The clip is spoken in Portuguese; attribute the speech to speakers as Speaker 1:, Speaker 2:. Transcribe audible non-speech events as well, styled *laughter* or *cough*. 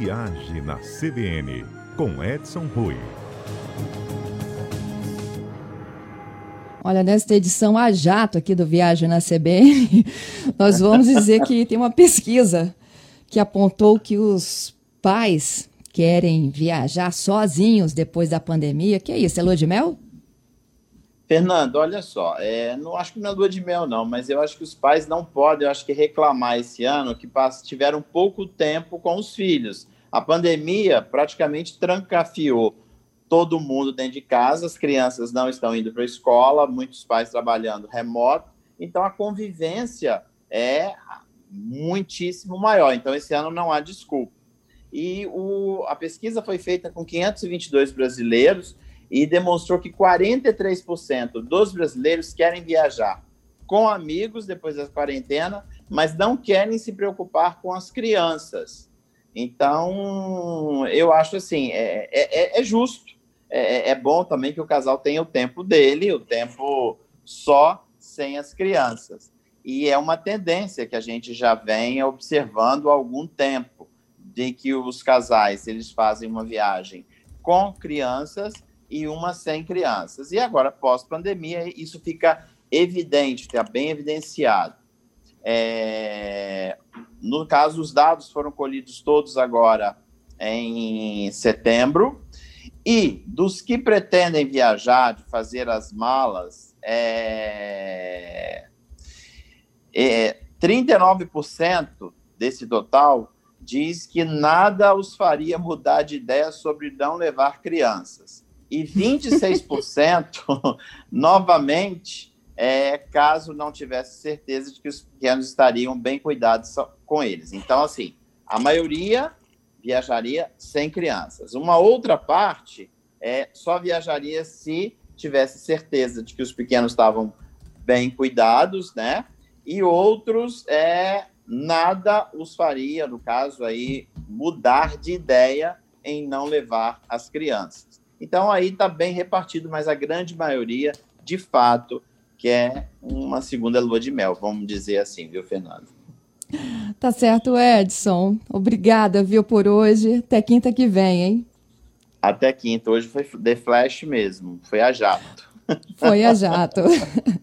Speaker 1: Viagem na CBN, com Edson Rui.
Speaker 2: Olha, nesta edição a jato aqui do Viagem na CBN, *laughs* nós vamos dizer que tem uma pesquisa que apontou que os pais querem viajar sozinhos depois da pandemia. Que é isso? É lua de mel?
Speaker 3: Fernando, olha só, é, não acho que não é lua de mel, não, mas eu acho que os pais não podem, eu acho que reclamar esse ano que tiveram pouco tempo com os filhos. A pandemia praticamente trancafiou todo mundo dentro de casa, as crianças não estão indo para a escola, muitos pais trabalhando remoto, então a convivência é muitíssimo maior. Então, esse ano não há desculpa. E o, a pesquisa foi feita com 522 brasileiros e demonstrou que 43% dos brasileiros querem viajar com amigos depois da quarentena, mas não querem se preocupar com as crianças. Então, eu acho assim, é, é, é, é justo, é, é bom também que o casal tenha o tempo dele, o tempo só sem as crianças. E é uma tendência que a gente já vem observando há algum tempo, de que os casais eles fazem uma viagem com crianças e uma sem crianças. E agora, pós-pandemia, isso fica evidente, fica bem evidenciado. É... No caso, os dados foram colhidos todos agora em setembro, e dos que pretendem viajar, de fazer as malas, é... É... 39% desse total diz que nada os faria mudar de ideia sobre não levar crianças e 26% *laughs* novamente é, caso não tivesse certeza de que os pequenos estariam bem cuidados com eles. Então, assim, a maioria viajaria sem crianças. Uma outra parte é, só viajaria se tivesse certeza de que os pequenos estavam bem cuidados, né? E outros é nada os faria, no caso aí, mudar de ideia em não levar as crianças. Então aí está bem repartido, mas a grande maioria, de fato, quer uma segunda lua de mel, vamos dizer assim, viu, Fernando?
Speaker 2: Tá certo, Edson. Obrigada, viu, por hoje. Até quinta que vem, hein?
Speaker 3: Até quinta. Hoje foi The Flash mesmo. Foi a jato.
Speaker 2: Foi a jato. *laughs*